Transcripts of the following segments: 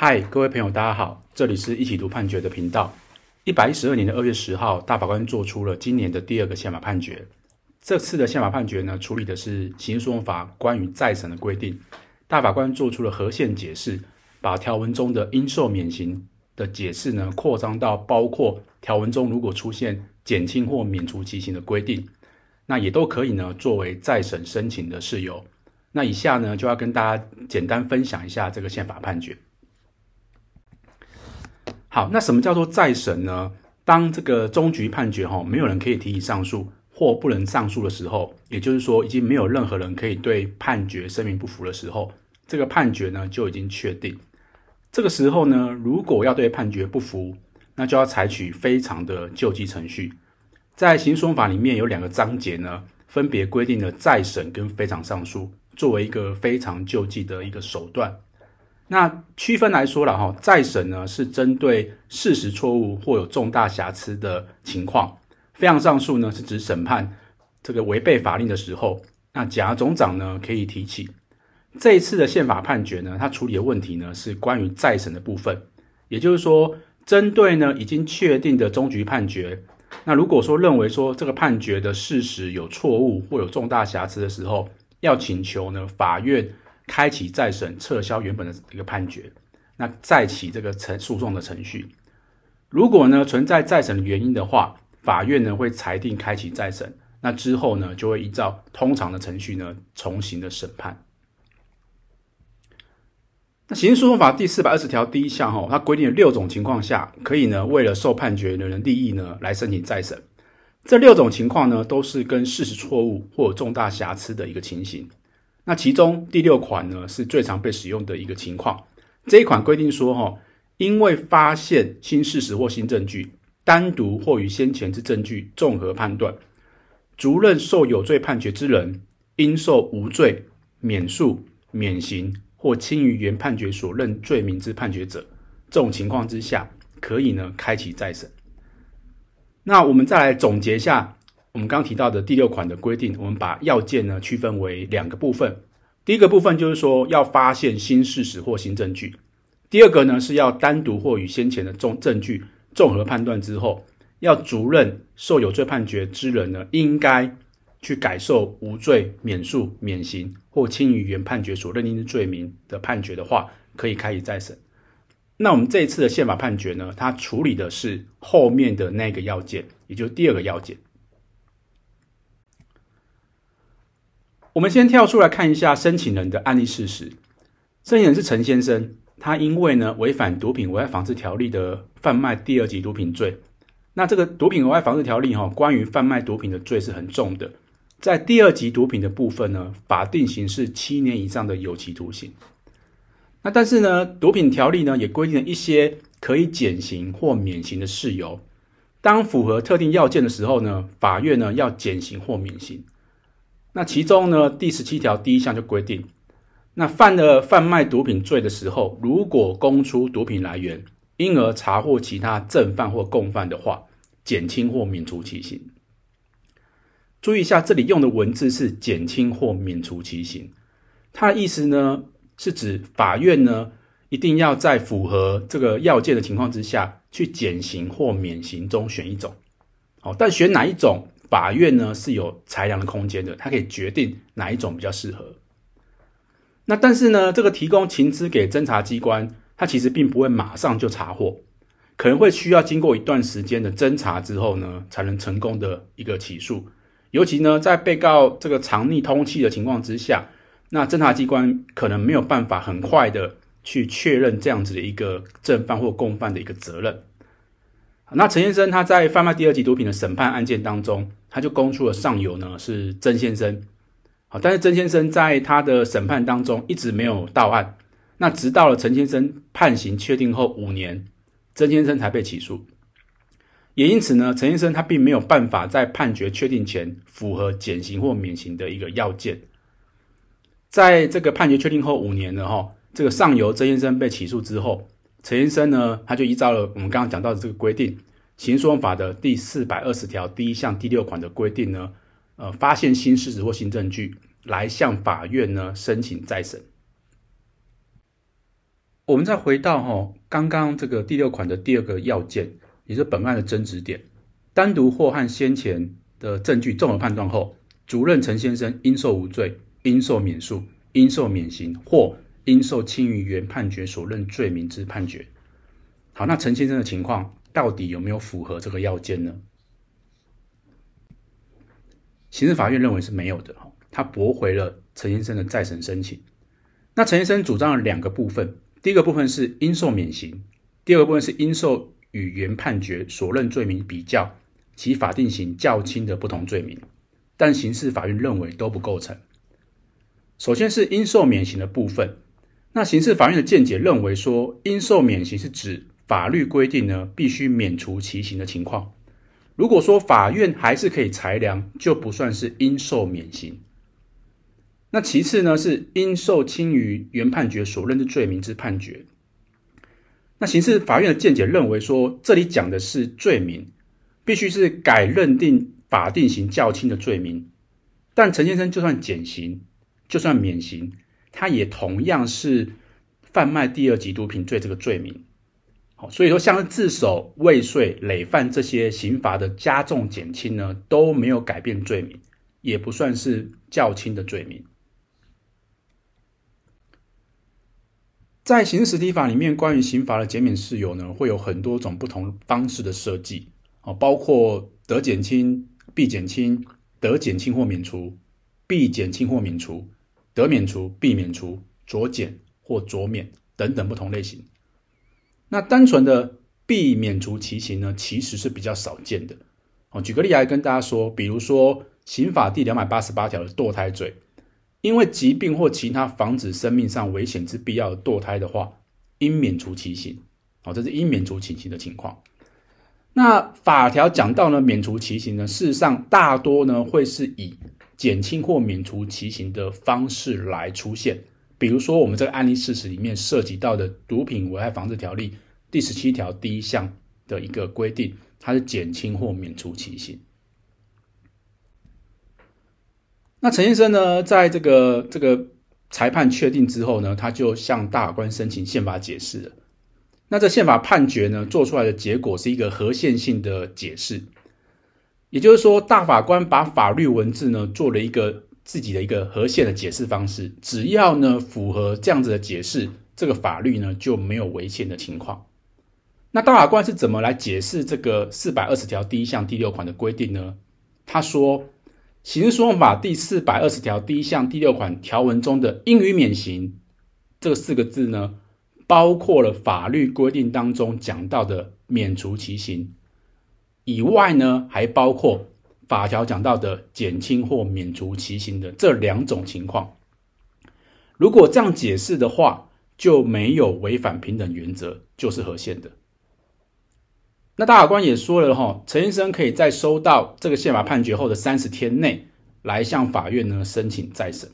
嗨，各位朋友，大家好，这里是一起读判决的频道。一百一十二年的二月十号，大法官做出了今年的第二个宪法判决。这次的宪法判决呢，处理的是刑事诉讼法关于再审的规定。大法官做出了合宪解释，把条文中的应受免刑的解释呢，扩张到包括条文中如果出现减轻或免除其刑的规定，那也都可以呢，作为再审申请的事由。那以下呢，就要跟大家简单分享一下这个宪法判决。好，那什么叫做再审呢？当这个终局判决哈，没有人可以提起上诉或不能上诉的时候，也就是说，已经没有任何人可以对判决声明不服的时候，这个判决呢就已经确定。这个时候呢，如果要对判决不服，那就要采取非常的救济程序。在刑事诉讼法里面有两个章节呢，分别规定了再审跟非常上诉。作为一个非常救济的一个手段，那区分来说了哈，再审呢是针对事实错误或有重大瑕疵的情况，非常上诉呢是指审判这个违背法令的时候，那甲总长呢可以提起。这一次的宪法判决呢，它处理的问题呢是关于再审的部分，也就是说，针对呢已经确定的终局判决，那如果说认为说这个判决的事实有错误或有重大瑕疵的时候，要请求呢，法院开启再审，撤销原本的一个判决，那再起这个程诉讼的程序。如果呢存在再审的原因的话，法院呢会裁定开启再审，那之后呢就会依照通常的程序呢重新的审判。那刑事诉讼法第四百二十条第一项哈，它规定了六种情况下可以呢为了受判决的人利益呢来申请再审。这六种情况呢，都是跟事实错误或重大瑕疵的一个情形。那其中第六款呢，是最常被使用的一个情况。这一款规定说，哈，因为发现新事实或新证据，单独或与先前之证据综合判断，足认受有罪判决之人，应受无罪、免诉、免刑或轻于原判决所认罪名之判决者，这种情况之下，可以呢开启再审。那我们再来总结一下我们刚提到的第六款的规定，我们把要件呢区分为两个部分。第一个部分就是说要发现新事实或新证据；第二个呢是要单独或与先前的重证据综合判断之后，要足认受有罪判决之人呢应该去改受无罪、免诉、免刑或轻于原判决所认定的罪名的判决的话，可以开启再审。那我们这一次的宪法判决呢，它处理的是后面的那个要件，也就是第二个要件。我们先跳出来看一下申请人的案例事实。申请人是陈先生，他因为呢违反毒品危害防治条例的贩卖第二级毒品罪。那这个毒品危害防治条例哈，关于贩卖毒品的罪是很重的，在第二级毒品的部分呢，法定刑是七年以上的有期徒刑。那但是呢，毒品条例呢也规定了一些可以减刑或免刑的事由。当符合特定要件的时候呢，法院呢要减刑或免刑。那其中呢，第十七条第一项就规定，那犯了贩卖毒品罪的时候，如果供出毒品来源，因而查获其他正犯或共犯的话，减轻或免除其刑。注意一下，这里用的文字是减轻或免除其刑，它的意思呢？是指法院呢，一定要在符合这个要件的情况之下去减刑或免刑中选一种。好，但选哪一种，法院呢是有裁量的空间的，它可以决定哪一种比较适合。那但是呢，这个提供情资给侦查机关，它其实并不会马上就查获，可能会需要经过一段时间的侦查之后呢，才能成功的一个起诉。尤其呢，在被告这个藏匿通缉的情况之下。那侦查机关可能没有办法很快的去确认这样子的一个正犯或共犯的一个责任。那陈先生他在贩卖第二级毒品的审判案件当中，他就供出了上游呢是曾先生。好，但是曾先生在他的审判当中一直没有到案。那直到了陈先生判刑确定后五年，曾先生才被起诉。也因此呢，陈先生他并没有办法在判决确定前符合减刑或免刑的一个要件。在这个判决确定后五年了哈，这个上游曾先生被起诉之后，陈先生呢，他就依照了我们刚刚讲到的这个规定，《刑事诉讼法》的第四百二十条第一项第六款的规定呢，呃，发现新事实或新证据，来向法院呢申请再审。我们再回到哈刚刚这个第六款的第二个要件，也是本案的争执点，单独或和先前的证据综合判断后，主任陈先生应受无罪，应受免诉，应受免刑，或应受轻于原判决所认罪名之判决。好，那陈先生的情况到底有没有符合这个要件呢？刑事法院认为是没有的，他驳回了陈先生的再审申请。那陈先生主张了两个部分，第一个部分是应受免刑，第二个部分是应受与原判决所认罪名比较其法定刑较轻的不同罪名，但刑事法院认为都不构成。首先是应受免刑的部分，那刑事法院的见解认为说，应受免刑是指法律规定呢必须免除其刑的情况。如果说法院还是可以裁量，就不算是应受免刑。那其次呢，是应受轻于原判决所认之罪名之判决。那刑事法院的见解认为说，这里讲的是罪名，必须是改认定法定刑较轻的罪名。但陈先生就算减刑，就算免刑，他也同样是贩卖第二级毒品罪这个罪名。好，所以说像自首、未遂、累犯这些刑罚的加重减轻呢，都没有改变罪名，也不算是较轻的罪名。在刑事实体法里面，关于刑罚的减免事由呢，会有很多种不同方式的设计，哦，包括得减轻、必减轻、得减轻或免除、必减轻或免除、得免除、避免除、酌减或酌免等等不同类型。那单纯的避免除其刑呢，其实是比较少见的。哦，举个例来跟大家说，比如说刑法第两百八十八条的堕胎罪，因为疾病或其他防止生命上危险之必要的堕胎的话，应免除其刑。哦，这是应免除其刑的情况。那法条讲到呢，免除其刑呢，事实上大多呢会是以减轻或免除其刑的方式来出现。比如说，我们这个案例事实里面涉及到的《毒品危害防治条例》第十七条第一项的一个规定，它是减轻或免除其刑。那陈先生呢，在这个这个裁判确定之后呢，他就向大法官申请宪法解释了。那这宪法判决呢，做出来的结果是一个合宪性的解释，也就是说，大法官把法律文字呢做了一个。自己的一个合宪的解释方式，只要呢符合这样子的解释，这个法律呢就没有违宪的情况。那大法官是怎么来解释这个四百二十条第一项第六款的规定呢？他说，刑事诉讼法第四百二十条第一项第六款条文中的应予免刑这四个字呢，包括了法律规定当中讲到的免除其刑以外呢，还包括。法条讲到的减轻或免除其刑的这两种情况，如果这样解释的话，就没有违反平等原则，就是合宪的。那大法官也说了哈，陈先生可以在收到这个宪法判决后的三十天内，来向法院呢申请再审。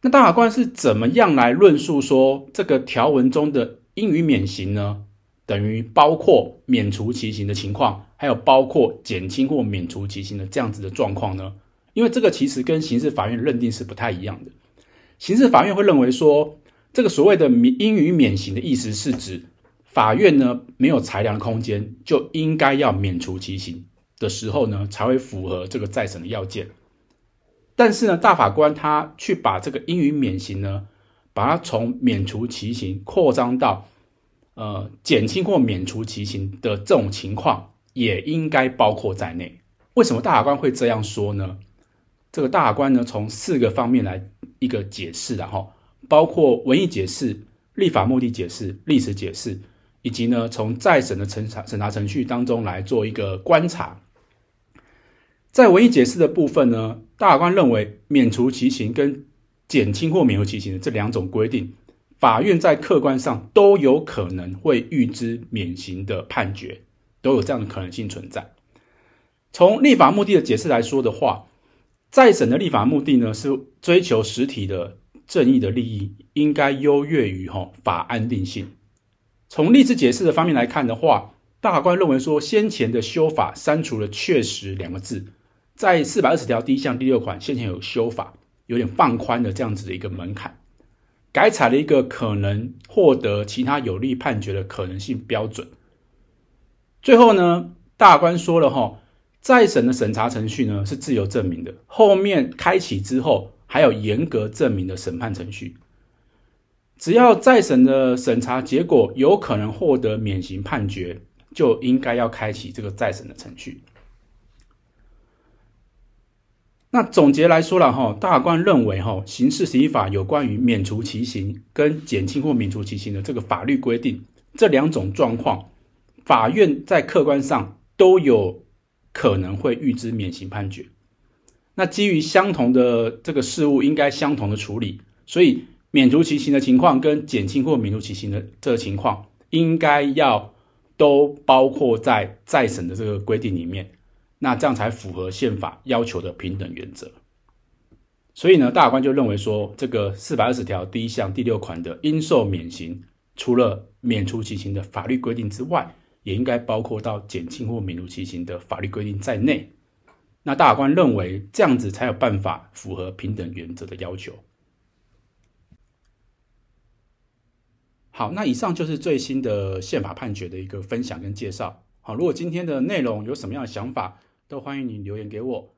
那大法官是怎么样来论述说这个条文中的应予免刑呢？等于包括免除其刑的情况，还有包括减轻或免除其刑的这样子的状况呢？因为这个其实跟刑事法院认定是不太一样的。刑事法院会认为说，这个所谓的免应予免刑的意思是指法院呢没有裁量空间，就应该要免除其刑的时候呢，才会符合这个再审的要件。但是呢，大法官他去把这个应予免刑呢，把它从免除其刑扩张到。呃，减轻或免除其刑的这种情况也应该包括在内。为什么大法官会这样说呢？这个大法官呢，从四个方面来一个解释，然后包括文义解释、立法目的解释、历史解释，以及呢，从再审的审查审查程序当中来做一个观察。在文义解释的部分呢，大法官认为免除其刑跟减轻或免除其刑的这两种规定。法院在客观上都有可能会预知免刑的判决，都有这样的可能性存在。从立法目的的解释来说的话，再审的立法目的呢，是追求实体的正义的利益，应该优越于哈法安定性。从历史解释的方面来看的话，大法官认为说，先前的修法删除了“确实”两个字，在四百二十条第一项第六款先前有修法，有点放宽了这样子的一个门槛。改采了一个可能获得其他有利判决的可能性标准。最后呢，大官说了哈，再审的审查程序呢是自由证明的，后面开启之后还有严格证明的审判程序。只要再审的审查结果有可能获得免刑判决，就应该要开启这个再审的程序。那总结来说了哈，大官认为哈，刑事刑法有关于免除其刑跟减轻或免除其刑的这个法律规定，这两种状况，法院在客观上都有可能会预知免刑判决。那基于相同的这个事物应该相同的处理，所以免除其刑的情况跟减轻或免除其刑的这个情况，应该要都包括在再审的这个规定里面。那这样才符合宪法要求的平等原则。所以呢，大法官就认为说，这个四百二十条第一项第六款的应受免刑，除了免除其刑的法律规定之外，也应该包括到减轻或免除其刑的法律规定在内。那大法官认为这样子才有办法符合平等原则的要求。好，那以上就是最新的宪法判决的一个分享跟介绍。好，如果今天的内容有什么样的想法，都欢迎你留言给我。